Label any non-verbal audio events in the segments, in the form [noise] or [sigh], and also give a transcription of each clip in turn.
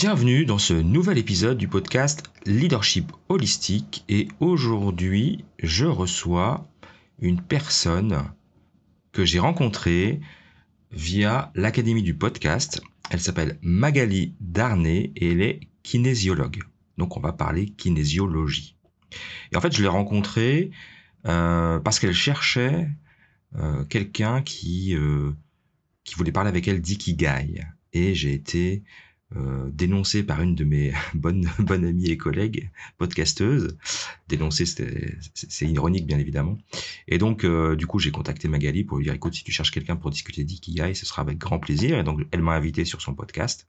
Bienvenue dans ce nouvel épisode du podcast Leadership Holistique et aujourd'hui je reçois une personne que j'ai rencontrée via l'Académie du podcast. Elle s'appelle Magali Darnay et elle est kinésiologue. Donc on va parler kinésiologie. Et en fait je l'ai rencontrée euh, parce qu'elle cherchait euh, quelqu'un qui, euh, qui voulait parler avec elle d'ikigai. Et j'ai été euh, dénoncé par une de mes [laughs] bonnes, bonnes amies et collègues podcasteuses. Dénoncé, c'est ironique bien évidemment. Et donc, euh, du coup, j'ai contacté Magali pour lui dire, écoute, si tu cherches quelqu'un pour discuter d'Ikigai, ce sera avec grand plaisir. Et donc, elle m'a invité sur son podcast.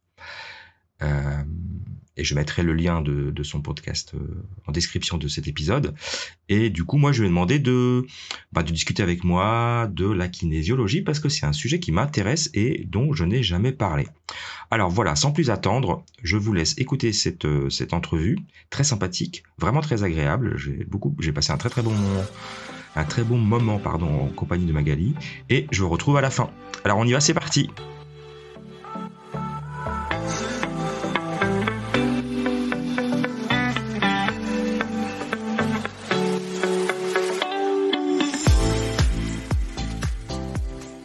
Euh, et je mettrai le lien de, son podcast euh, en description de cet épisode. Et du coup, moi, je lui ai demandé de, bah, de discuter avec moi de la kinésiologie parce que c'est un sujet qui m'intéresse et dont je n'ai jamais parlé. Alors voilà, sans plus attendre, je vous laisse écouter cette, euh, entrevue très sympathique, vraiment très agréable. J'ai passé un très très bon un très bon moment pardon en compagnie de Magali et je vous retrouve à la fin. Alors on y va, c'est parti.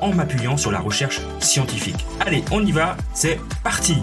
en m'appuyant sur la recherche scientifique. Allez, on y va, c'est parti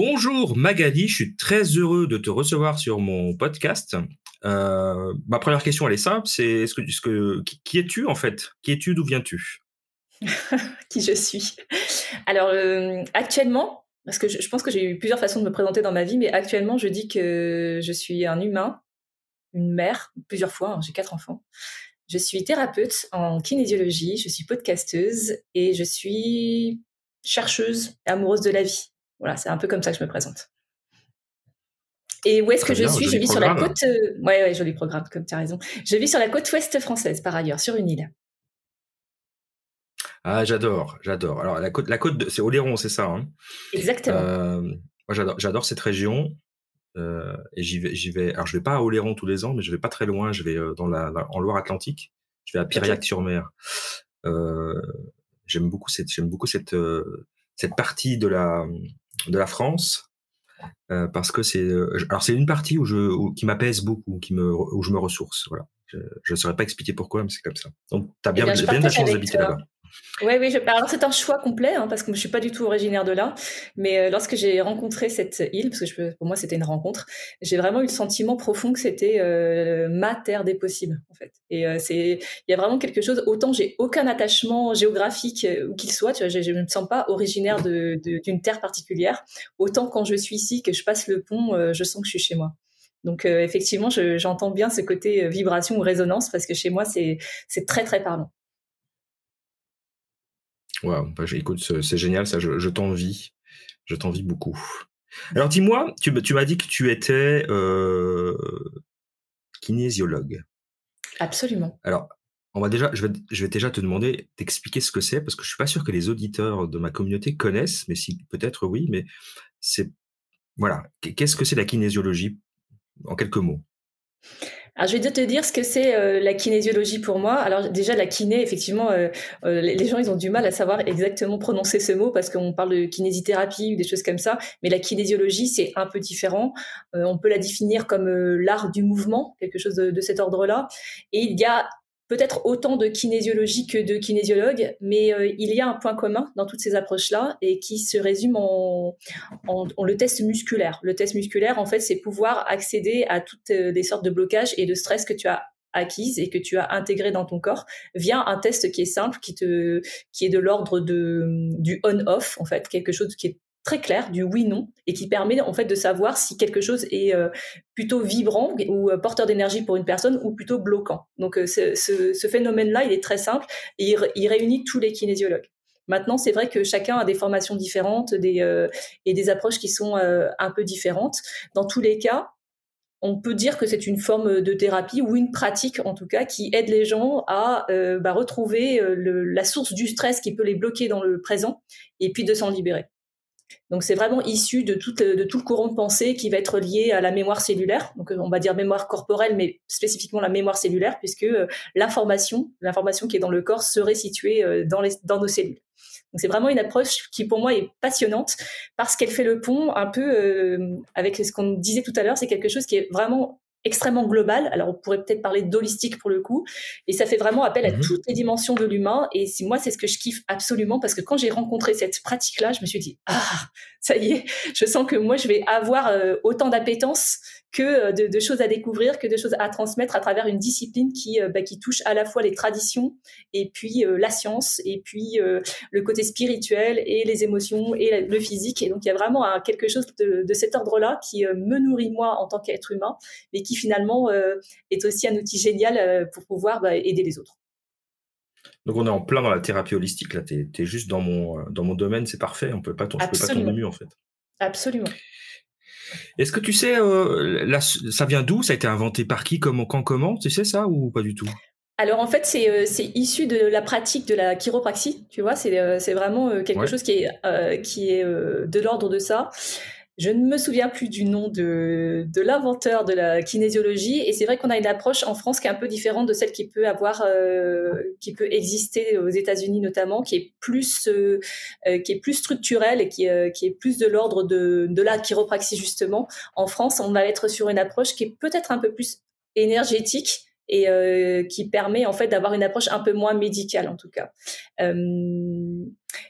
Bonjour Magali, je suis très heureux de te recevoir sur mon podcast. Euh, ma première question, elle est simple, c'est ce que, ce que, qui, es-tu en fait? Qui es-tu D'où viens-tu? [laughs] Qui je suis? Alors euh, actuellement, parce que je, pense que j'ai eu plusieurs façons de me présenter dans ma vie, mais actuellement je dis que je suis un humain, une mère, plusieurs fois, hein, j'ai quatre enfants. Je suis thérapeute en kinésiologie, je suis podcasteuse et je suis chercheuse amoureuse de la vie. Voilà, c'est un peu comme ça que je me présente. Et où est-ce que je suis? Je vis sur la côte. Euh, ouais, ouais, joli programme, comme tu as raison. Je vis sur la côte ouest française, par ailleurs, sur une île. Ah, j'adore, j'adore. Alors, la côte, la côte c'est Oléron, c'est ça hein? Exactement. Euh, moi, j'adore, cette région. Euh, et j'y vais, j'y vais. Alors, je vais pas à Oléron tous les ans, mais je vais pas très loin. Je vais dans la, en Loire-Atlantique. Je vais à Piriac-sur-Mer. j'aime beaucoup cette, j'aime beaucoup cette, cette partie de la, de la France euh, parce que c'est euh, alors c'est une partie où je qui m'apaise beaucoup, qui me où je me ressource. Voilà. Je ne saurais pas expliquer pourquoi, mais c'est comme ça. Donc tu as bien, eh bien, de la chance d'habiter là-bas. Oui, oui. alors c'est un choix complet hein, parce que je suis pas du tout originaire de là. Mais euh, lorsque j'ai rencontré cette île, parce que pour moi c'était une rencontre, j'ai vraiment eu le sentiment profond que c'était euh, ma terre des possibles en fait. Et euh, c'est, il y a vraiment quelque chose. Autant j'ai aucun attachement géographique où qu'il soit, je, ne me sens pas originaire d'une terre particulière. Autant quand je suis ici, que je passe le pont, je sens que je suis chez moi. Donc effectivement, j'entends bien ce côté vibration ou résonance parce que chez moi c'est très très parlant. Wow, bah, écoute, c'est génial, ça, je, t'envie. Je t'envie beaucoup. Alors dis-moi, tu, tu m'as dit que tu étais euh, kinésiologue. Absolument. Alors, on va déjà, je vais, je vais déjà te demander d'expliquer ce que c'est, parce que je suis pas sûr que les auditeurs de ma communauté connaissent, mais si peut-être oui, mais c'est voilà, qu'est-ce que c'est la kinésiologie en quelques mots? Alors, je vais te dire ce que c'est euh, la kinésiologie pour moi. Alors, déjà, la kiné, effectivement, euh, euh, les gens, ils ont du mal à savoir exactement prononcer ce mot parce qu'on parle de kinésithérapie ou des choses comme ça. Mais la kinésiologie, c'est un peu différent. on peut la définir comme l'art du mouvement, quelque chose de, de cet ordre-là. Et il y a peut-être autant de kinésiologie que de kinésiologues, mais euh, il y a un point commun dans toutes ces approches-là et qui se résume en, le test musculaire. Le test musculaire, en fait, c'est pouvoir accéder à toutes euh, les sortes de blocages et de stress que tu as acquises et que tu as intégré dans ton corps via un test qui est simple, qui te, qui est de l'ordre du on-off, en fait, quelque chose qui est très clair du oui/non et qui permet en fait de savoir si quelque chose est euh, plutôt vibrant ou porteur d'énergie pour une personne ou plutôt bloquant. Donc ce, phénomène-là, il est très simple et il, réunit tous les kinésiologues. Maintenant, c'est vrai que chacun a des formations différentes et des approches qui sont un peu différentes. Dans tous les cas, on peut dire que c'est une forme de thérapie ou une pratique en tout cas qui aide les gens à euh, bah, retrouver euh, la source du stress qui peut les bloquer dans le présent et puis de s'en libérer. Donc c'est vraiment issu de tout, de tout le courant de pensée qui va être lié à la mémoire cellulaire. Donc on va dire mémoire corporelle, mais spécifiquement la mémoire cellulaire, puisque euh, l'information, l'information qui est dans le corps serait située dans, les, dans nos cellules. Donc c'est vraiment une approche qui pour moi est passionnante parce qu'elle fait le pont un peu euh, avec ce qu'on disait tout à l'heure, c'est quelque chose qui est vraiment extrêmement global. Alors on pourrait peut-être parler d'holistique pour le coup, et ça fait vraiment appel à mhm. toutes les dimensions de l'humain. Et si moi c'est ce que je kiffe absolument parce que quand j'ai rencontré cette pratique-là, je me suis dit ah ça y est, je sens que moi je vais avoir euh, autant d'appétence que euh, de, choses à découvrir, que de choses à transmettre à travers une discipline qui, euh, bah, qui touche à la fois les traditions et puis euh, la science et puis le côté spirituel et les émotions et le physique. Et donc il y a vraiment quelque chose de, cet ordre-là qui me nourrit moi en tant qu'être humain, mais qui finalement est aussi un outil génial pour pouvoir bah, aider les autres. Donc on est en plein dans la thérapie holistique là, tu es, juste dans mon, dans mon domaine, c'est parfait, on peut pas, peut pas tomber mieux en fait. Absolument. Est-ce que tu sais, euh, ça vient d'où? Ça a été inventé par qui? Comment Quand Comment? Tu sais ça ou pas du tout? Alors en fait, c'est euh, issu de la pratique de la chiropraxie, tu vois, c'est euh, vraiment quelque chose qui est, qui est de l'ordre de ça. Je ne me souviens plus du nom de, de l'inventeur de la kinésiologie et c'est vrai qu'on a une approche en France qui est un peu différente de celle qui peut avoir, euh, qui peut exister aux États-Unis notamment, qui est plus, euh, euh, qui est plus structurelle et qui, qui est plus de l'ordre de, de la chiropraxie justement. En France, on va être sur une approche qui est peut-être un peu plus énergétique et qui permet en fait d'avoir une approche un peu moins médicale en tout cas.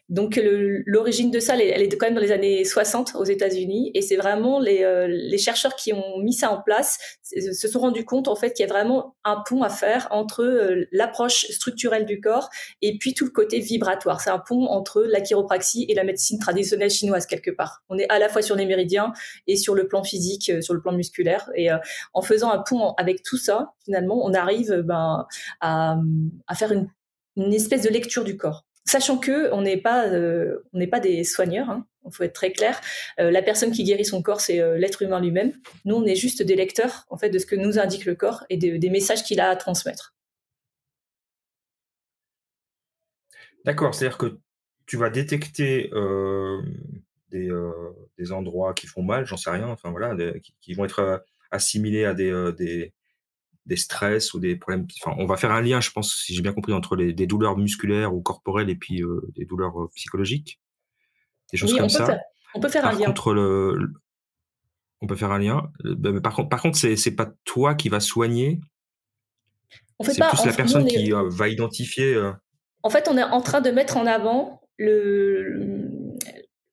Donc l'origine de ça, elle est quand même dans les années 60 aux États-Unis, et c'est vraiment les, euh, les, chercheurs qui ont mis ça en place se sont rendus compte en fait qu'il y a vraiment un pont à faire entre euh, l'approche structurelle du corps et puis tout le côté vibratoire. C'est un pont entre la chiropraxie et la médecine traditionnelle chinoise quelque part. On est à la fois sur les méridiens et sur le plan physique, euh, sur le plan musculaire, et en faisant un pont avec tout ça, finalement, on arrive ben, à, à faire une, une espèce de lecture du corps sachant que on n'est pas euh, des soigneurs. Hein, il faut être très clair. Euh, la personne qui guérit son corps, c'est euh, l'être humain lui-même. Nous, on est juste des lecteurs en fait de ce que nous indique le corps et des messages qu'il a à transmettre. D'accord, c'est-à-dire que tu vas détecter des, endroits qui font mal, j'en sais rien, enfin voilà, qui, vont être assimilés à des stress ou des problèmes. Enfin, on va faire un lien, je pense, si j'ai bien compris, entre les, des douleurs musculaires ou corporelles et puis euh, des douleurs euh, psychologiques, des choses comme ça. on peut faire un lien. Contre le, on peut faire un lien. Euh, bah, mais par contre, par contre, c'est pas toi qui va soigner. C'est plus la personne qui va identifier. En fait, on est en train de mettre en avant le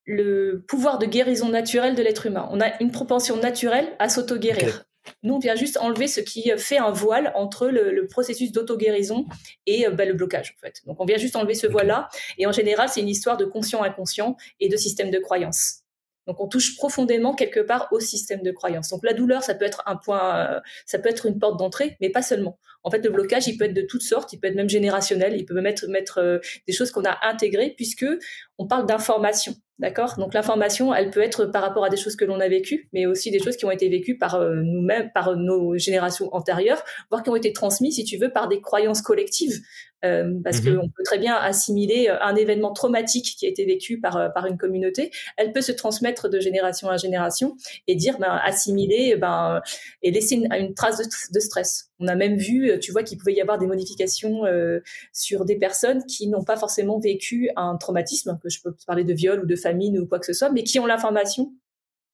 le pouvoir de guérison naturelle de l'être humain. On a une propension naturelle à s'auto-guérir. Nous, on vient juste enlever ce qui fait un voile entre le, processus d'auto-guérison et euh, bah, le blocage, en fait. Donc, on vient juste enlever ce voile-là. Et en général, c'est une histoire de conscient-inconscient et de système de croyance. Donc, on touche profondément quelque part au système de croyance. Donc, la douleur, ça peut être un point, euh, ça peut être une porte d'entrée, mais pas seulement. En fait, le blocage, il peut être de toutes sortes, il peut être même générationnel, il peut même être mettre euh, des choses qu'on a intégrées, puisque on parle d'information. D'accord? Donc l'information, elle peut être par rapport à des choses que l'on a vécues, mais aussi des choses qui ont été vécues par euh, nous-mêmes, par nos générations antérieures, voire qui ont été transmises, si tu veux, par des croyances collectives. Euh, parce mhm. qu'on peut très bien assimiler euh, un événement traumatique qui a été vécu par, par une communauté. Elle peut se transmettre de génération à génération et dire, ben, assimiler ben, et laisser une, trace de, stress. On a même vu, tu vois, qu'il pouvait y avoir des modifications sur des personnes qui n'ont pas forcément vécu un traumatisme, que je peux parler de viol ou de famine ou quoi que ce soit, mais qui ont l'information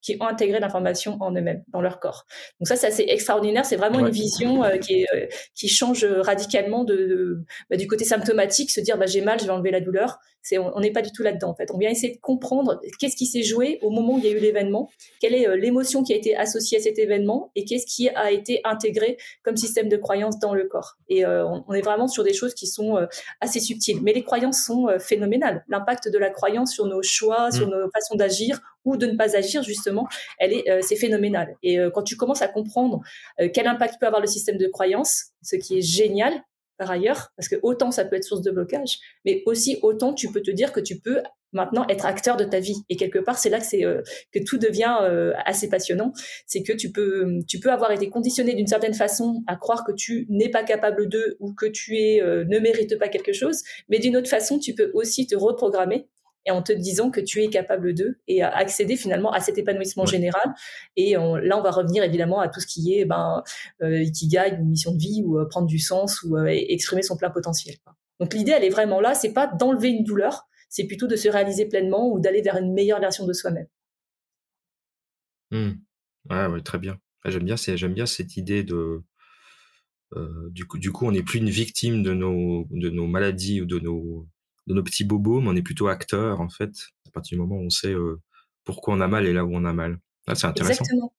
qui ont intégré l'information en eux-mêmes, dans leur corps. Donc ça, c'est assez extraordinaire. C'est vraiment une vision euh, qui, est, euh, qui change radicalement de, bah, du côté symptomatique, se dire bah, j'ai mal, je vais enlever la douleur. C'est, on n'est pas du tout là-dedans en fait. On vient essayer de comprendre qu'est-ce qui s'est joué au moment où il y a eu l'événement, quelle est euh, l'émotion qui a été associée à cet événement et qu'est-ce qui a été intégré comme système de croyance dans le corps. Et on, est vraiment sur des choses qui sont assez subtiles. Mais les croyances sont phénoménales. L'impact de la croyance sur nos choix, sur mmh. nos façons d'agir ou de ne pas agir justement, elle est, c'est phénoménal. Et quand tu commences à comprendre quel impact peut avoir le système de croyance, ce qui est génial, par ailleurs, parce que autant ça peut être source de blocage, mais aussi autant tu peux te dire que tu peux maintenant être acteur de ta vie. Et quelque part, c'est là que c'est euh, que tout devient euh, assez passionnant. C'est que tu peux tu peux avoir été conditionné d'une certaine façon à croire que tu n'es pas capable de ou que tu es euh, ne mérites pas quelque chose, mais d'une autre façon, tu peux aussi te reprogrammer et en te disant que tu es capable d'eux et accéder finalement à cet épanouissement général. Et là, on va revenir évidemment à tout ce qui est ben, euh, gagne une mission de vie ou euh, prendre du sens ou euh, exprimer son plein potentiel. Donc l'idée, elle est vraiment là, c'est pas d'enlever une douleur, c'est plutôt de se réaliser pleinement ou d'aller vers une meilleure version de soi-même. Mmh. Ouais, très bien. J'aime bien, j'aime bien cette idée de, euh, du, coup, du coup, on n'est plus une victime de nos, de nos maladies ou de nos, de nos petits bobos, mais on est plutôt acteur en fait, à partir du moment où on sait euh, pourquoi on a mal et là où on a mal. Ah, c'est intéressant. Exactement.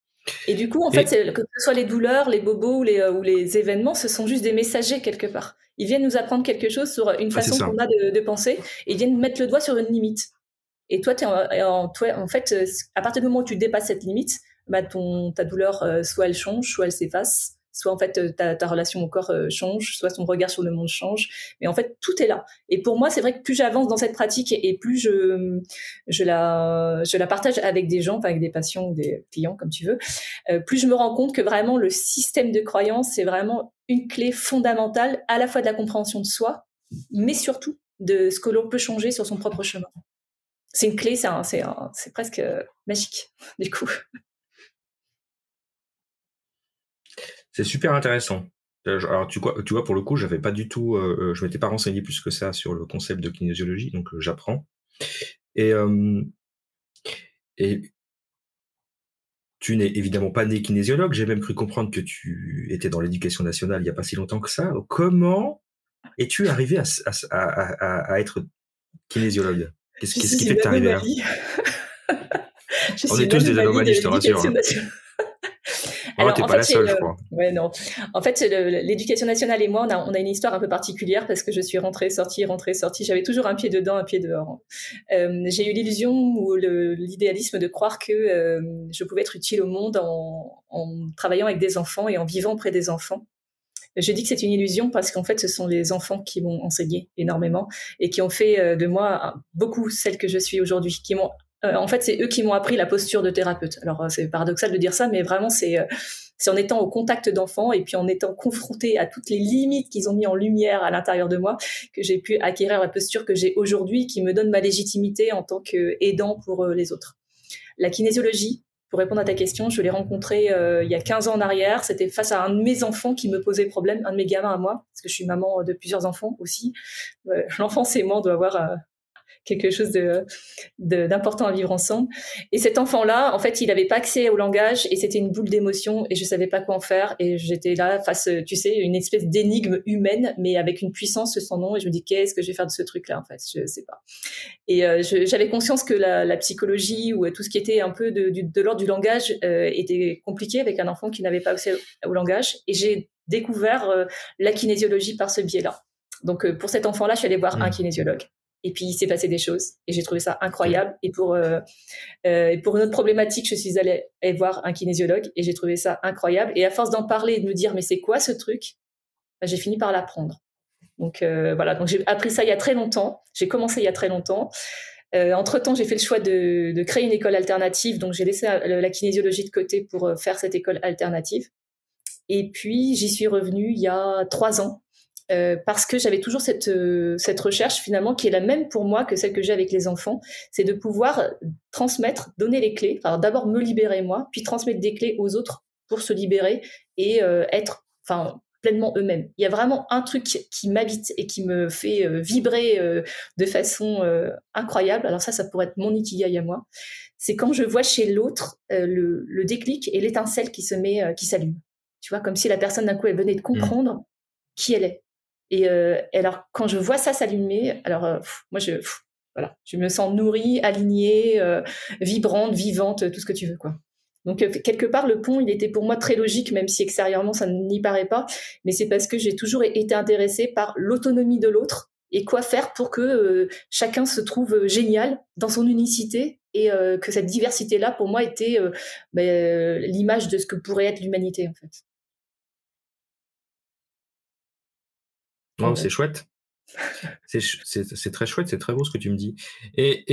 Et du coup, en fait, que ce soit les douleurs, les bobos ou les, euh, ou les événements, ce sont juste des messagers quelque part. Ils viennent nous apprendre quelque chose sur une façon qu'on a de, penser et ils viennent mettre le doigt sur une limite. Et toi, es en, toi, en fait, euh, à partir du moment où tu dépasses cette limite, bah, ton, ta douleur, soit elle change, soit elle s'efface soit en fait euh, ta, relation au corps euh, change, soit ton regard sur le monde change. Mais en fait, tout est là. Et pour moi, c'est vrai que plus j'avance dans cette pratique et, plus je, la, partage avec des gens, avec des patients ou des clients, comme tu veux, euh, plus je me rends compte que vraiment le système de croyance, c'est vraiment une clé fondamentale à la fois de la compréhension de soi, mais surtout de ce que l'on peut changer sur son propre chemin. C'est une clé, c'est presque magique, [laughs] du coup. C'est super intéressant. Euh, alors tu vois, tu vois pour le coup, j'avais pas du tout, euh, euh, je m'étais pas renseigné plus que ça sur le concept de kinésiologie, donc j'apprends. Et et tu n'es évidemment pas né kinésiologue. J'ai même cru comprendre que tu étais dans l'éducation nationale il y a pas si longtemps que ça. Comment es-tu arrivé à, à, à, être kinésiologue? Qu'est-ce qui fait que arrivé là? [laughs] On est tous des anomalies, je te rassure. Hein. Alors, en fait, je crois. Ouais, non. En fait, l'éducation nationale et moi, on a, on a, une histoire un peu particulière parce que je suis rentrée, sortie, rentrée, sortie. J'avais toujours un pied dedans, un pied dehors. Euh, j'ai eu l'illusion ou l'idéalisme de croire que euh, je pouvais être utile au monde en, en travaillant avec des enfants et en vivant près des enfants. Je dis que c'est une illusion parce qu'en fait, ce sont les enfants qui m'ont enseigné énormément et qui ont fait euh, de moi beaucoup celle que je suis aujourd'hui, qui m'ont euh, en fait, c'est eux qui m'ont appris la posture de thérapeute. Alors, euh, c'est paradoxal de dire ça, mais vraiment, c'est euh, c'est en étant au contact d'enfants et puis en étant confronté à toutes les limites qu'ils ont mis en lumière à l'intérieur de moi que j'ai pu acquérir la posture que j'ai aujourd'hui, qui me donne ma légitimité en tant qu'aidant pour les autres. La kinésiologie, pour répondre à ta question, je l'ai rencontré il y a 15 ans en arrière. C'était face à un de mes enfants qui me posait problème, un de mes gamins à moi, parce que je suis maman de plusieurs enfants aussi. [laughs] L'enfance et moi, on doit avoir quelque chose de d'important à vivre ensemble. Et cet enfant-là, en fait, il n'avait pas accès au langage et c'était une boule d'émotion et je savais pas quoi en faire et j'étais là face, tu sais, une espèce d'énigme humaine, mais avec une puissance sans nom et je me dis qu'est-ce que je vais faire de ce truc-là en fait, je sais pas. Et euh, j'avais conscience que la, la, psychologie ou tout ce qui était un peu de, de, l'ordre du langage euh, était compliqué avec un enfant qui n'avait pas accès au, langage et j'ai découvert euh, la kinésiologie par ce biais-là. Donc pour cet enfant-là, je suis allée voir un mmh. kinésiologue. Et puis il s'est passé des choses et j'ai trouvé ça incroyable. Et pour euh, euh, pour une autre problématique, je suis allée, voir un kinésiologue et j'ai trouvé ça incroyable. Et à force d'en parler et de me dire mais c'est quoi ce truc, bah, j'ai fini par l'apprendre. Donc euh, voilà, donc j'ai appris ça il y a très longtemps. J'ai commencé il y a très longtemps. Euh, entre temps, j'ai fait le choix de, de, créer une école alternative, donc j'ai laissé la, la kinésiologie de côté pour euh, faire cette école alternative. Et puis j'y suis revenue il y a trois ans euh, parce que j'avais toujours cette, euh, cette recherche finalement qui est la même pour moi que celle que j'ai avec les enfants, c'est de pouvoir transmettre, donner les clés, alors d'abord me libérer moi, puis transmettre des clés aux autres pour se libérer et euh, être, enfin pleinement eux-mêmes. Il y a vraiment un truc qui m'habite et qui me fait vibrer de façon incroyable. Alors ça, ça pourrait être mon ikigai à moi. C'est quand je vois chez l'autre le, le, déclic et l'étincelle qui se met, qui s'allume. Tu vois, comme si la personne d'un coup elle venait de mmh. comprendre qui elle est. Et, alors quand je vois ça s'allumer, alors moi je voilà, je me sens nourrie, alignée, vibrante, vivante, tout ce que tu veux quoi. Donc quelque part, le pont, il était pour moi très logique, même si extérieurement ça n'y paraît pas. Mais c'est parce que j'ai toujours été intéressée par l'autonomie de l'autre et quoi faire pour que euh, chacun se trouve euh, génial dans son unicité et euh, que cette diversité-là, pour moi, était ben, l'image de ce que pourrait être l'humanité, en fait. C'est chouette. C'est très chouette, c'est très beau ce que tu me dis. Et,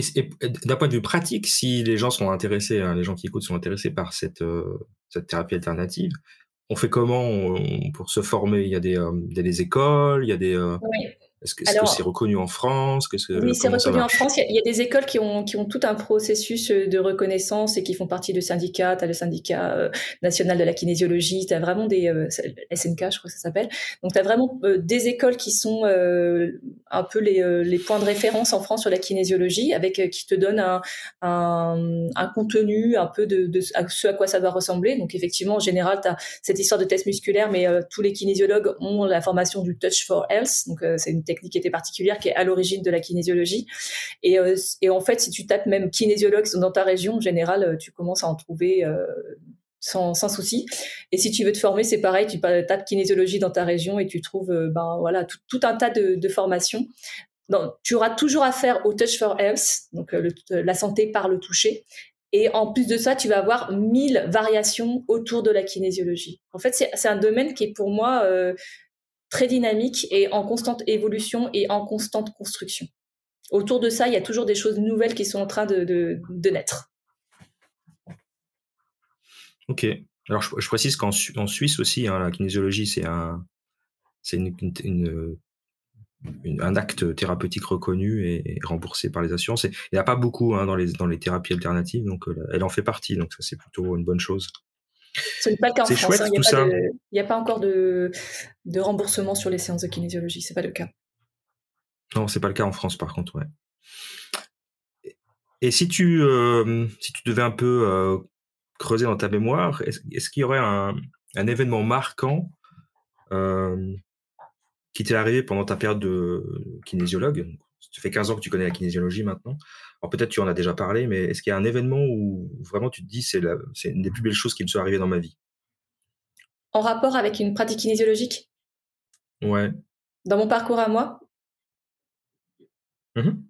d'un point de vue pratique, si les gens sont intéressés, hein, les gens qui écoutent sont intéressés par cette, cette thérapie alternative, on fait comment pour se former? Il y, a des, il y a des écoles, il y a des, est-ce que c'est reconnu en France? Oui, c'est reconnu en France. Il y, a, des écoles qui ont, qui ont tout un processus euh, de reconnaissance et qui font partie de syndicats. Tu as le syndicat euh, national de la kinésiologie, tu as vraiment des euh, SNK, je crois que ça s'appelle. Donc tu as vraiment des écoles qui sont un peu les, les, points de référence en France sur la kinésiologie, avec qui te donnent un, un, un contenu un peu de, de, ce à quoi ça va ressembler. Donc effectivement, en général, tu as cette histoire de test musculaire, mais tous les kinésiologues ont la formation du Touch for Health. Donc c'est une technique était particulière, qui est à l'origine de la kinésiologie. Et, euh, et, en fait, si tu tapes même kinésiologue dans ta région, en général, euh, tu commences à en trouver euh, sans, souci. Et si tu veux te former, c'est pareil, tu tapes kinésiologie dans ta région et tu trouves ben, voilà, tout, un tas de, formations. Tu auras toujours affaire au Touch for Health, donc la santé par le toucher. Et en plus de ça, tu vas avoir mille variations autour de la kinésiologie. En fait, c'est un domaine qui est pour moi très dynamique et en constante évolution et en constante construction. Autour de ça, il y a toujours des choses nouvelles qui sont en train de, naître. Ok. Alors, je, précise qu'en Suisse aussi, hein, la kinésiologie, c'est un, c'est une, un acte thérapeutique reconnu et, remboursé par les assurances. il n'y a pas beaucoup hein, dans, les, dans les thérapies alternatives, donc euh, elle en fait partie, donc ça c'est plutôt une bonne chose. Ce n'est pas le cas en France. Hein. il n'y a, pas encore de, de, remboursement sur les séances de kinésiologie. C'est pas le cas. Non, c'est pas le cas en France, par contre, ouais. Et si tu, euh, si tu devais un peu euh, creuser dans ta mémoire, est-ce qu'il y aurait un, un événement marquant euh, qui t'est arrivé pendant ta période de kinésiologue? Ça fait 15 ans que tu connais la kinésiologie maintenant. Alors peut-être tu en as déjà parlé, mais est-ce qu'il y a un événement où vraiment tu te dis c'est c'est une des plus belles choses qui me sont arrivées dans ma vie? En rapport avec une pratique kinésiologique? Ouais. Dans mon parcours à moi? Mmh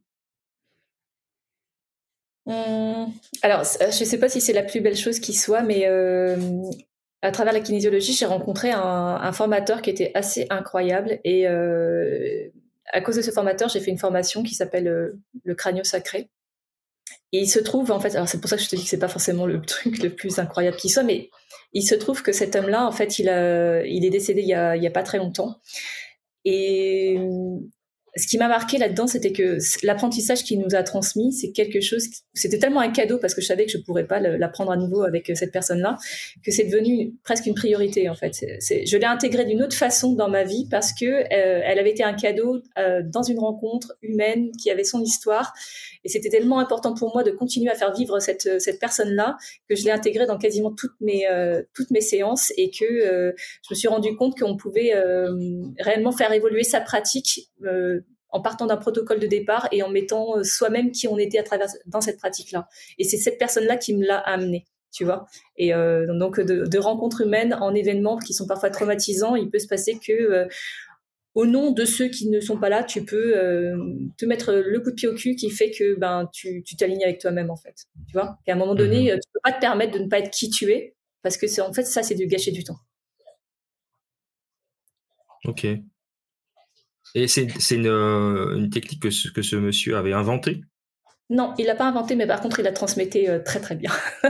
mmh, alors, je ne sais pas si c'est la plus belle chose qui soit, mais euh, à travers la kinésiologie, j'ai rencontré un, formateur qui était assez incroyable. Et euh, à cause de ce formateur, j'ai fait une formation qui s'appelle euh, le crânio sacré. Et il se trouve, en fait, alors c'est pour ça que je te dis que c'est pas forcément le [laughs] truc le plus incroyable qui soit, mais il se trouve que cet homme-là, en fait, il, a, il est décédé il y, a, il y a pas très longtemps. Et ce qui m'a marqué là-dedans, c'était que l'apprentissage qu'il nous a transmis, c'est quelque chose, c'était tellement un cadeau parce que je savais que je pourrais pas l'apprendre à nouveau avec cette personne-là, que c'est devenu presque une priorité en fait. je l'ai intégré d'une autre façon dans ma vie parce que euh, elle avait été un cadeau euh, dans une rencontre humaine qui avait son histoire et c'était tellement important pour moi de continuer à faire vivre cette, cette personne-là que je l'ai intégrée dans quasiment toutes mes, euh, toutes mes séances et que je me suis rendu compte qu'on pouvait réellement faire évoluer sa pratique en partant d'un protocole de départ et en mettant euh, soi-même qui on était à travers dans cette pratique-là. Et c'est cette personne-là qui me l'a amené, tu vois. Et euh, donc de, rencontres humaines en événements qui sont parfois traumatisants, il peut se passer que euh, au nom de ceux qui ne sont pas là, tu peux te mettre le coup de pied au cul qui fait que ben tu t'alignes avec toi-même en fait, tu vois. Et à un moment donné, mmh tu peux pas te permettre de ne pas être qui tu es parce que c'est en fait ça, c'est de gâcher du temps. Ok. Et c'est une, euh, une, technique que ce, que ce monsieur avait inventée? Non, il l'a pas inventé, mais par contre, il la transmettait euh, très très bien. [laughs]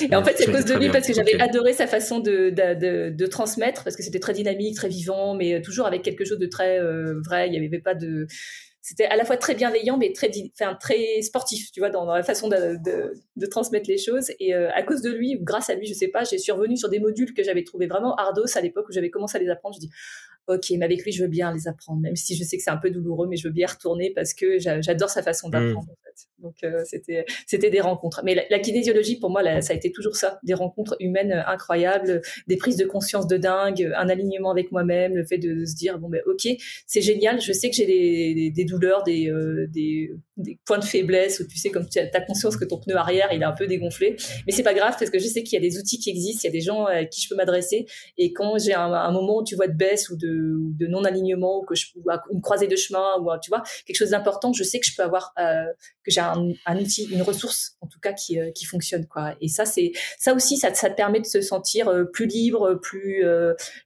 et en fait, c'est à cause de lui, parce que j'avais adoré sa façon de, de, de, transmettre, parce que c'était très dynamique, très vivant, mais toujours avec quelque chose de très euh, vrai. Il n'y avait pas de, c'était à la fois très bienveillant, mais très, enfin, très sportif, tu vois, dans, la façon de, de, transmettre les choses. Et euh, à cause de lui, ou grâce à lui, je sais pas, j'ai survenu sur des modules que j'avais trouvé vraiment ardos à l'époque où j'avais commencé à les apprendre. Je dis, ok, mais avec lui, je veux bien les apprendre, même si je sais que c'est un peu douloureux, mais je veux bien retourner parce que j'adore sa façon mmh. d'apprendre. En fait. Donc euh, c'était c'était des rencontres. Mais la, kinésiologie, pour moi, ça a été toujours ça, des rencontres humaines incroyables, des prises de conscience de dingue, un alignement avec moi-même, le fait de se dire bon ben ok, c'est génial, je sais que j'ai des, douleurs, des, euh, des, des points de faiblesse où tu sais comme tu as, conscience que ton pneu arrière il est un peu dégonflé, mais c'est pas grave parce que je sais qu'il y a des outils qui existent, il y a des gens à qui je peux m'adresser. Et quand j'ai un, un, moment où tu vois de baisse ou de de, non-alignement ou que je une croisée de chemin ou tu vois quelque chose d'important, je sais que je peux avoir euh, que j'ai un, outil, une ressource en tout cas qui, euh, qui fonctionne quoi. Et ça c'est ça aussi ça, ça te permet de se sentir euh, plus libre, plus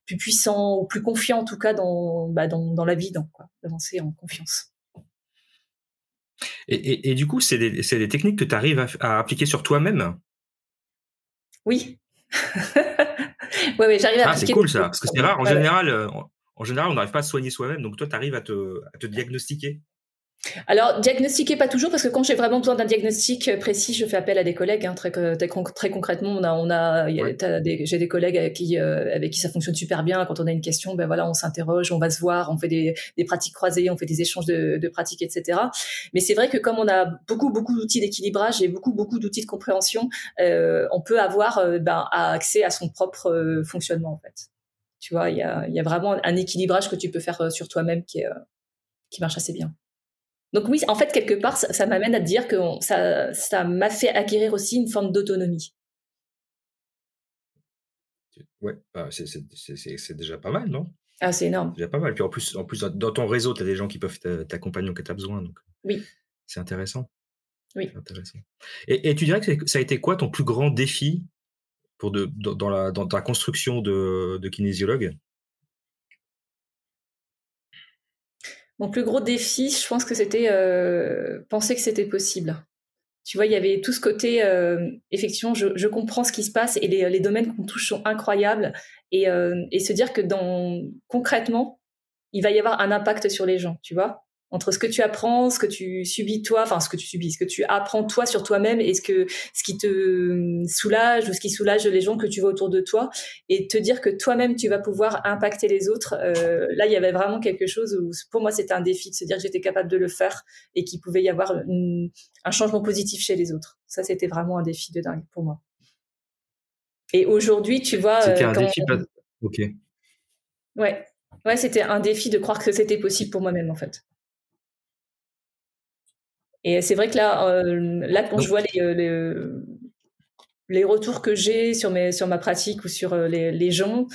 plus puissant ou plus confiant en tout cas dans bah, dans, dans la vie, dans quoi, d'avancer en confiance. Et, et, du coup, c'est des, des, techniques que tu arrives à, à, appliquer sur toi-même? Oui. [laughs] ouais, ouais, j'arrive à ah, c'est cool ça, parce que c'est rare. En général, en général, on n'arrive pas à se soigner soi-même. Donc, toi, tu arrives à te, à te diagnostiquer. Alors, diagnostiquer pas toujours, parce que quand j'ai vraiment besoin d'un diagnostic précis, je fais appel à des collègues. Hein, très, très, très, concrètement, on a, on a, j'ai des collègues avec qui, euh, avec qui ça fonctionne super bien. Quand on a une question, ben voilà, on s'interroge, on va se voir, on fait des, des, pratiques croisées, on fait des échanges de, de pratiques, etc. Mais c'est vrai que comme on a beaucoup, beaucoup d'outils d'équilibrage et beaucoup, beaucoup d'outils de compréhension, euh, on peut avoir euh, ben, accès à son propre euh, fonctionnement, en fait. Tu vois, il y a, y a, vraiment un équilibrage que tu peux faire euh, sur toi-même qui, est, euh, qui marche assez bien. Donc oui, en fait, quelque part, ça, m'amène à dire que ça, ça m'a fait acquérir aussi une forme d'autonomie. Ouais, bah, c'est déjà pas mal, non? Ah, c'est énorme. C'est déjà pas mal. Puis en plus, en plus dans ton réseau, tu as des gens qui peuvent t'accompagner quand tu as besoin. Donc oui. C'est intéressant. Oui. Intéressant. Et, et, tu dirais que ça a été quoi ton plus grand défi pour de, dans, la, dans ta construction de, de kinésiologue? Mon plus gros défi, je pense que c'était euh, penser que c'était possible. Tu vois, il y avait tout ce côté, euh, effectivement, je, comprends ce qui se passe et les, domaines qu'on touche sont incroyables. Et, euh, se dire que concrètement, il va y avoir un impact sur les gens, tu vois entre ce que tu apprends, ce que tu subis toi, enfin ce que tu subis, ce que tu apprends toi sur toi-même et ce que ce qui te hum, soulage ou ce qui soulage les gens que tu vois autour de toi et te dire que toi-même tu vas pouvoir impacter les autres. Euh, là, il y avait vraiment quelque chose où pour moi c'était un défi de se dire que j'étais capable de le faire et qu'il pouvait y avoir un changement positif chez les autres. Ça, c'était vraiment un défi de dingue pour moi. Et aujourd'hui, tu vois, c'était un défi. Ok. Ouais, ouais, c'était un défi de croire que c'était possible pour moi-même en fait. Et c'est vrai que là, euh, là quand je vois les, euh, les, retours que j'ai sur, mes, sur ma pratique ou sur euh, les, les gens,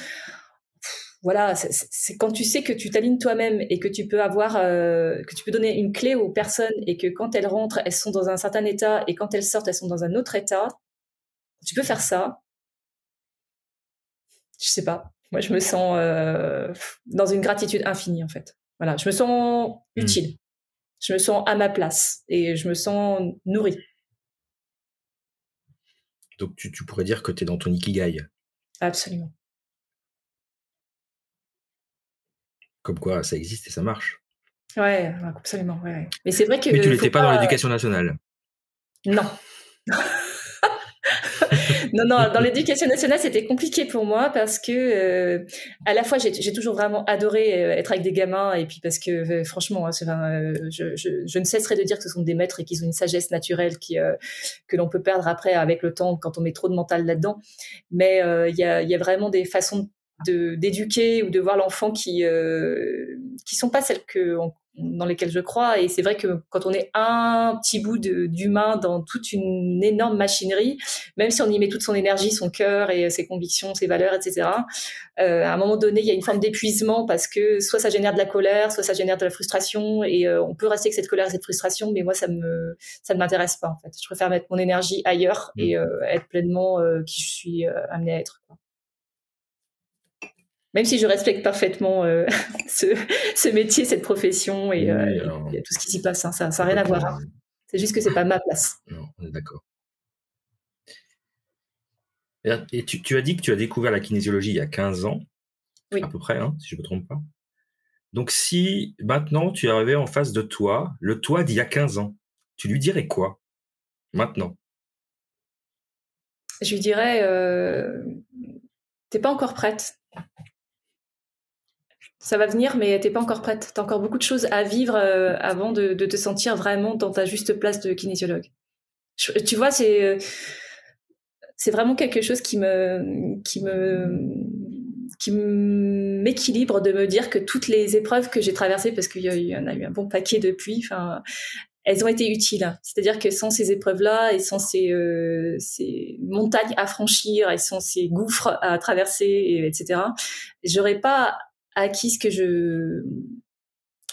voilà, c'est quand tu sais que tu t'alignes toi-même et que tu peux avoir, que tu peux donner une clé aux personnes et que quand elles rentrent, elles sont dans un certain état et quand elles sortent, elles sont dans un autre état. Tu peux faire ça. Je sais pas. Moi, je me sens dans une gratitude infinie en fait. Voilà, je me sens mmh. utile je me sens à ma place et je me sens nourrie. Donc tu, pourrais dire que tu es dans ton ikigai. Absolument. Comme quoi ça existe et ça marche. Ouais, absolument. Ouais. Mais c'est vrai que. Mais tu n'étais pas, dans l'éducation nationale. Non. Non, non, dans l'éducation nationale, c'était compliqué pour moi parce que, euh, à la fois, j'ai toujours vraiment adoré euh, être avec des gamins et puis parce que, euh, franchement, hein, je, je, je, ne cesserai de dire que ce sont des maîtres et qu'ils ont une sagesse naturelle qui, que l'on peut perdre après avec le temps quand on met trop de mental là-dedans. Mais il y, a, y a vraiment des façons d'éduquer ou de voir l'enfant qui euh, qui sont pas celles que dans lesquelles je crois. Et c'est vrai que quand on est un petit bout d'humain dans toute une énorme machinerie même si on y met toute son énergie son cœur et ses convictions ses valeurs etc euh, à un moment donné il y a une forme d'épuisement parce que soit ça génère de la colère soit ça génère de la frustration et euh, on peut rester avec cette colère et cette frustration mais moi ça me ça ne m'intéresse pas en fait. Je préfère mettre mon énergie ailleurs et mmh. euh, être pleinement qui je suis amenée à être quoi même si je respecte parfaitement euh, [laughs] ce, métier, cette profession et, euh, tout ce qui s'y passe, hein, ça n'a rien à voir. Hein. C'est juste que c'est pas ma place. Non, on est d'accord. Et tu, as dit que tu as découvert la kinésiologie il y a 15 ans, à peu près, hein, si je ne me trompe pas. Donc si maintenant tu arrivais en face de toi, le toi d'il y a 15 ans, tu lui dirais quoi maintenant? Je lui dirais, euh, t'es pas encore prête. Ça va venir, mais t'es pas encore prête. T'as encore beaucoup de choses à vivre euh, avant de, te sentir vraiment dans ta juste place de kinésiologue. tu vois, c'est euh, c'est vraiment quelque chose qui me qui me qui m'équilibre de me dire que toutes les épreuves que j'ai traversées, parce qu'il y, en a eu un bon paquet depuis, enfin, elles ont été utiles. C'est-à-dire que sans ces épreuves-là et sans ces, euh, ces, montagnes à franchir et sans ces gouffres à traverser, et, etc., j'aurais pas acquis ce que je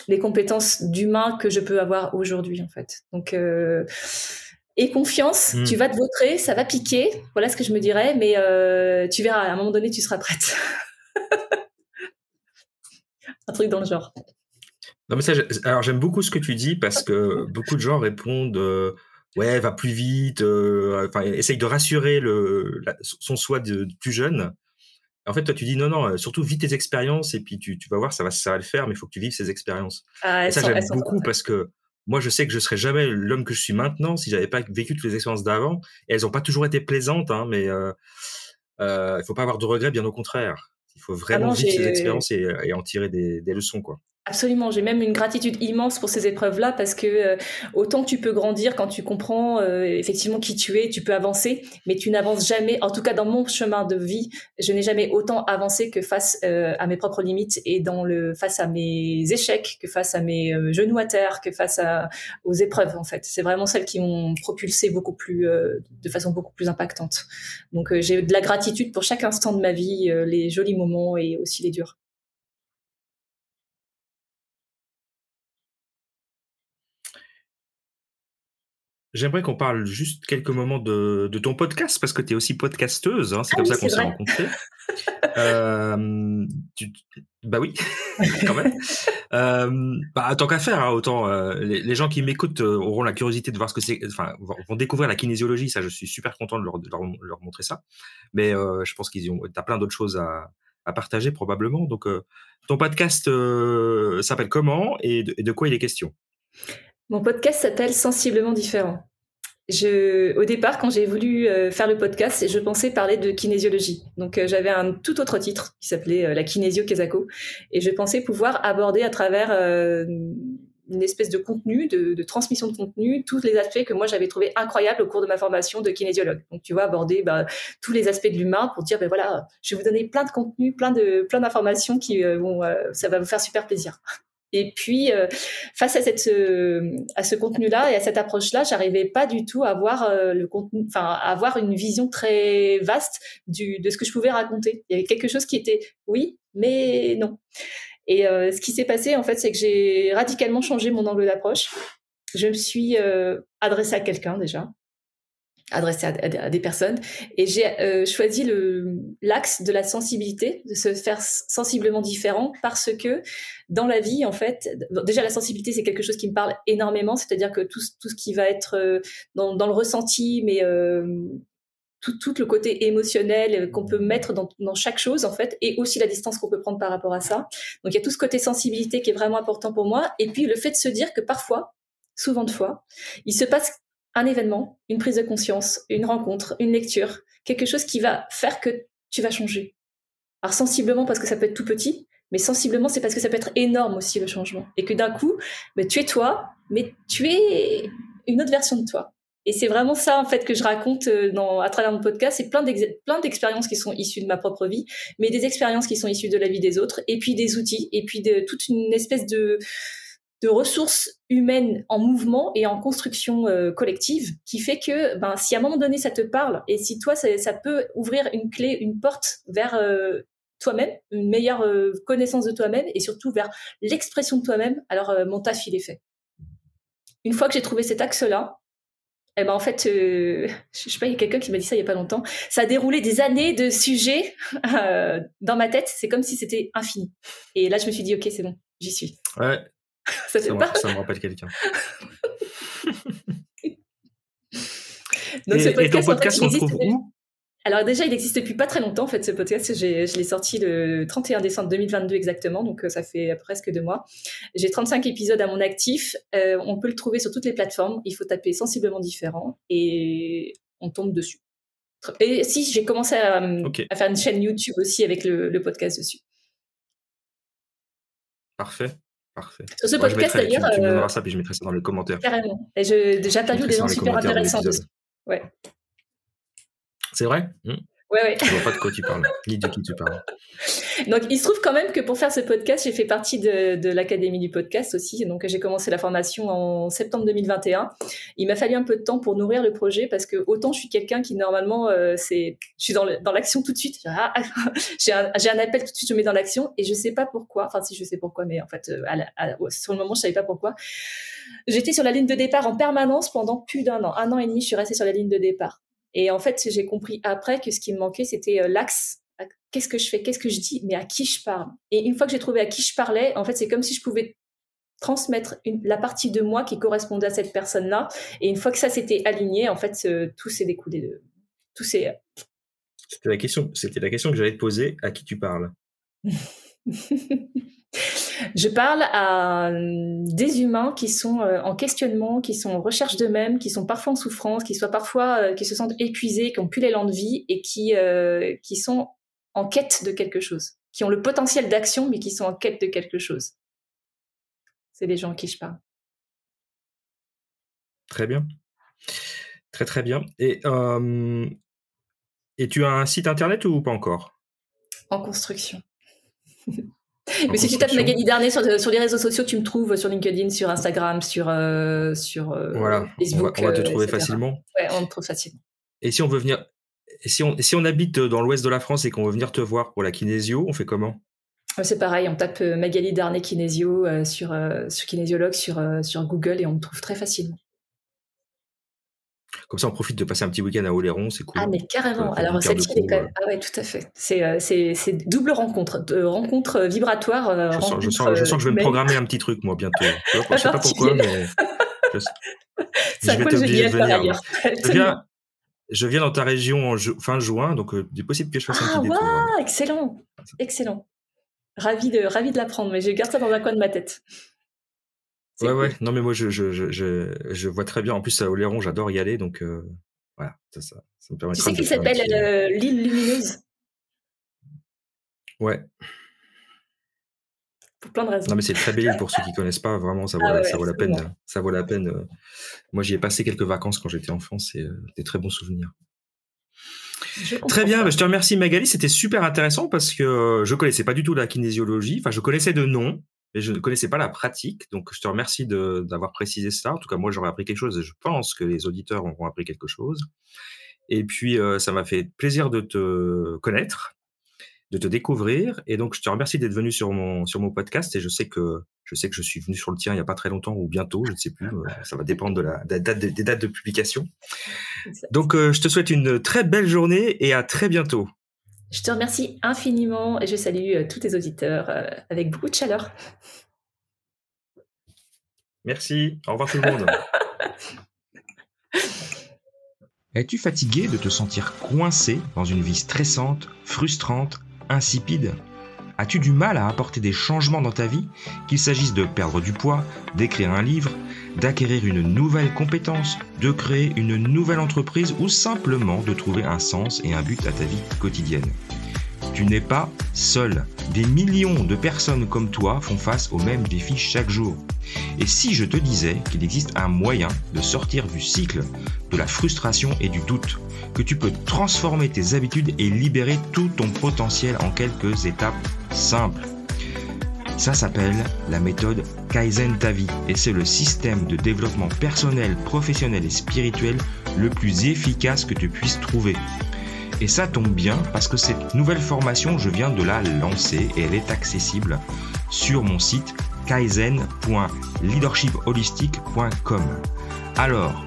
les compétences d'humain que je peux avoir aujourd'hui en fait. Donc euh, et confiance, tu hmm. vas te vautrer, ça va piquer, voilà ce que je me dirais, mais euh, tu verras, à un moment donné, tu seras prête. [laughs] un truc dans le genre. Non, mais ça, alors j'aime beaucoup ce que tu dis parce que beaucoup de gens répondent euh, ouais, va plus vite, euh, enfin, essaye de rassurer le, son soi de, plus jeune. En fait, toi, tu dis non, non, surtout vis tes expériences et puis tu, tu, vas voir, ça va, ça va le faire, mais il faut que tu vives ces expériences. Ah, et ça, j'aime beaucoup parce que moi, je sais que je serais jamais l'homme que je suis maintenant si j'avais pas vécu toutes les expériences d'avant. Et elles n'ont pas toujours été plaisantes, hein, mais euh, euh, il faut pas avoir de regrets, bien au contraire. Il faut vraiment ah vivre ces expériences et, et en tirer des, des leçons, quoi. Absolument, j'ai même une gratitude immense pour ces épreuves-là parce que euh, autant tu peux grandir quand tu comprends euh, effectivement qui tu es, tu peux avancer, mais tu n'avances jamais. En tout cas, dans mon chemin de vie, je n'ai jamais autant avancé que face euh, à mes propres limites et dans le face à mes échecs, que face à mes genoux à terre, que face aux épreuves. En fait, c'est vraiment celles qui m'ont propulsé beaucoup plus, de façon beaucoup plus impactante. Donc, j'ai de la gratitude pour chaque instant de ma vie, les jolis moments et aussi les durs. J'aimerais qu'on parle juste quelques moments de, ton podcast, parce que tu es aussi podcasteuse, hein, c'est ah comme ça qu'on s'est rencontrés. [laughs] euh, bah oui, [laughs] quand même. euh, bah, tant qu'à faire, hein, autant euh, les, gens qui m'écoutent auront la curiosité de voir ce que c'est, enfin, vont découvrir la kinésiologie, ça je suis super content de leur, leur, montrer ça. Mais je pense qu'ils ont, as plein d'autres choses à, à, partager probablement. Donc, ton podcast s'appelle comment et de quoi il est question? Mon podcast s'appelle Sensiblement différent. Je, au départ, quand j'ai voulu euh, faire le podcast, je pensais parler de kinésiologie. Donc, euh, j'avais un tout autre titre qui s'appelait euh, La kinésio Kesako, et je pensais pouvoir aborder à travers une espèce de contenu, de, transmission de contenu, tous les aspects que moi j'avais trouvé incroyables au cours de ma formation de kinésiologue. Donc, tu vois, aborder bah, tous les aspects de l'humain pour dire, ben voilà, je vais vous donner plein de contenus, plein de plein d'informations qui vont, ça va vous faire super plaisir. Et puis, euh, face à, cette, euh, à ce contenu-là et à cette approche-là, j'arrivais pas du tout à avoir euh, le contenu, enfin, à avoir une vision très vaste du, de ce que je pouvais raconter. Il y avait quelque chose qui était oui, mais non. Et ce qui s'est passé, en fait, c'est que j'ai radicalement changé mon angle d'approche. Je me suis adressée à quelqu'un déjà, adressé à, des personnes. Et j'ai euh, choisi le l'axe de la sensibilité, de se faire sensiblement différent, parce que dans la vie, en fait, déjà la sensibilité, c'est quelque chose qui me parle énormément, c'est-à-dire que tout, tout ce qui va être euh, dans, dans, le ressenti, mais euh, tout, tout, le côté émotionnel qu'on peut mettre dans, dans, chaque chose, en fait, et aussi la distance qu'on peut prendre par rapport à ça. Donc il y a tout ce côté sensibilité qui est vraiment important pour moi, et puis le fait de se dire que parfois, souvent de fois, il se passe un événement, une prise de conscience, une rencontre, une lecture, quelque chose qui va faire que tu vas changer. Alors sensiblement parce que ça peut être tout petit, mais sensiblement c'est parce que ça peut être énorme aussi le changement. Et que d'un coup, mais tu es toi, mais tu es une autre version de toi. Et c'est vraiment ça en fait que je raconte euh, dans, à travers mon podcast. C'est plein d'expériences qui sont issues de ma propre vie, mais des expériences qui sont issues de la vie des autres, et puis des outils, et puis de toute une espèce de de ressources humaines en mouvement et en construction euh, collective qui fait que ben, si à un moment donné ça te parle et si toi ça, peut ouvrir une clé, une porte vers euh, toi-même, une meilleure euh, connaissance de toi-même et surtout vers l'expression de toi-même, alors mon taf il est fait. Une fois que j'ai trouvé cet axe-là, eh ben en fait, je sais pas, il y a quelqu'un qui m'a dit ça il y a pas longtemps. Ça a déroulé des années de sujets dans ma tête. C'est comme si c'était infini. Et là, je me suis dit, ok, c'est bon, j'y suis. Ouais, ça, ça, me, ça, me, rappelle quelqu'un. et, ton podcast, on le trouve où? Alors déjà, il existe depuis pas très longtemps en fait ce podcast. Je l'ai sorti le 31 décembre 2022 exactement, donc euh, ça fait presque deux mois. J'ai 35 épisodes à mon actif. Euh, on peut le trouver sur toutes les plateformes. Il faut taper sensiblement différent et on tombe dessus. Et si j'ai commencé à, faire une chaîne YouTube aussi avec le, podcast dessus. Parfait. Parfait. Sur ce podcast d'ailleurs. Tu, me ça puis je mettrai ça dans les commentaires. Carrément. Et j'interviewe des gens super intéressants dessus. Ouais. C'est vrai? Mmh. Ouais, ouais. Je vois pas de quoi tu parles, ni de qui tu parles. Donc, il se trouve quand même que pour faire ce podcast, j'ai fait partie de, de l'académie du podcast aussi. Donc, j'ai commencé la formation en septembre 2021. Il m'a fallu un peu de temps pour nourrir le projet parce que autant je suis quelqu'un qui normalement, euh, c'est, je suis dans, l'action tout de suite. Ah, [laughs] j'ai un, un, appel tout de suite, je me mets dans l'action et je sais pas pourquoi. Enfin, si je sais pourquoi, mais en fait, euh, sur le moment, je savais pas pourquoi. J'étais sur la ligne de départ en permanence pendant plus d'un an, un an et demi. Je suis restée sur la ligne de départ. Et en fait, j'ai compris après que ce qui me manquait, c'était euh, l'axe. Qu'est-ce que je fais? Qu'est-ce que je dis? Mais à qui je parle? Et une fois que j'ai trouvé à qui je parlais, en fait, c'est comme si je pouvais transmettre la partie de moi qui correspondait à cette personne-là. Et une fois que ça s'était aligné, en fait, tout s'est découlé de tout s'est. C'était la question. C'était la question que j'allais te poser. À qui tu parles? [laughs] Je parle à euh, des humains qui sont euh, en questionnement, qui sont en recherche d'eux-mêmes, qui sont parfois en souffrance, qui soient parfois, euh, qui se sentent épuisés, qui ont plus l'élan de vie et qui, qui sont en quête de quelque chose, qui ont le potentiel d'action mais qui sont en quête de quelque chose. C'est les gens à qui je parle. Très bien. Très très bien. Et, et tu as un site internet ou pas encore? En construction. [laughs] Mais si tu tapes Magali Darnay sur, sur, les réseaux sociaux, tu me trouves sur LinkedIn, sur Instagram, sur, euh, sur euh, Facebook. On va, te euh, trouver facilement. Ouais, on te trouve facilement. Et si on veut venir, si on, si on habite dans l'ouest de la France et qu'on veut venir te voir pour la kinésio, on fait comment? C'est pareil, on tape Magali Darnay Kinésio sur, sur kinésiologue sur, sur Google et on me trouve très facilement. Comme ça, on profite de passer un petit week-end à Oléron, c'est cool. Ah, mais carrément. Alors, celle-ci est quand même. Ah, ouais, tout à fait. C'est, euh, double rencontre. De rencontre vibratoire. Euh, je, sens, je, sens, je, sens, que je vais me programmer un petit truc, moi, bientôt. [laughs] Je ne sais pas pourquoi, mais. [laughs] Je, je vais t'obliger de venir. Je viens, je viens dans ta région en fin juin, donc euh, il est possible que je fasse un ah, petit détour. Ah, excellent. Excellent. Ravi de, ravi de l'apprendre, mais je garde ça dans un coin de ma tête. Ouais, ouais. Non, mais moi, je, je, je, je, vois très bien. En plus, à Oléron, j'adore y aller. Donc, euh, voilà, ça, ça, ça, me permet Tu sais qu'il s'appelle euh, l'île lumineuse? Ouais. Pour plein de raisons. Non, mais c'est une très belle île pour ceux qui connaissent pas. Vraiment, ça [laughs] vaut, ah ça vaut la peine. Ça vaut la peine. Euh. Moi, j'y ai passé quelques vacances quand j'étais enfant. C'est des très bons souvenirs. Très bien, bah, je te remercie Magali, c'était super intéressant parce que je connaissais pas du tout la kinésiologie, enfin je connaissais de nom, mais je ne connaissais pas la pratique. Donc, je te remercie d'avoir précisé ça. En tout cas, moi, j'aurais appris quelque chose et je pense que les auditeurs auront appris quelque chose. Et puis, euh, ça m'a fait plaisir de te connaître, de te découvrir. Et donc, je te remercie d'être venu sur mon, sur mon podcast. Et je sais que je sais que je suis venu sur le tien il n'y a pas très longtemps ou bientôt, je ne sais plus. Euh, ça va dépendre de la, date, des dates de publication. Donc, euh, je te souhaite une très belle journée et à très bientôt. Je te remercie infiniment et je salue euh, tous tes auditeurs euh, avec beaucoup de chaleur. Merci. Au revoir tout le monde. [laughs] Es-tu fatigué de te sentir coincé dans une vie stressante, frustrante, insipide? As-tu du mal à apporter des changements dans ta vie, qu'il s'agisse de perdre du poids, d'écrire un livre, d'acquérir une nouvelle compétence, de créer une nouvelle entreprise ou simplement de trouver un sens et un but à ta vie quotidienne? Tu n'es pas seul. Des millions de personnes comme toi font face aux mêmes défis chaque jour. Et si je te disais qu'il existe un moyen de sortir du cycle de la frustration et du doute, que tu peux transformer tes habitudes et libérer tout ton potentiel en quelques étapes simples ça s'appelle la méthode Kaizen Tavi et c'est le système de développement personnel, professionnel et spirituel le plus efficace que tu puisses trouver. Et ça tombe bien parce que cette nouvelle formation, je viens de la lancer et elle est accessible sur mon site kaizen.leadershipholistic.com. Alors,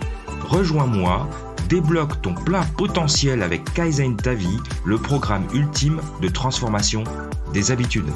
rejoins-moi, débloque ton plein potentiel avec Kaizen Tavi, le programme ultime de transformation des habitudes.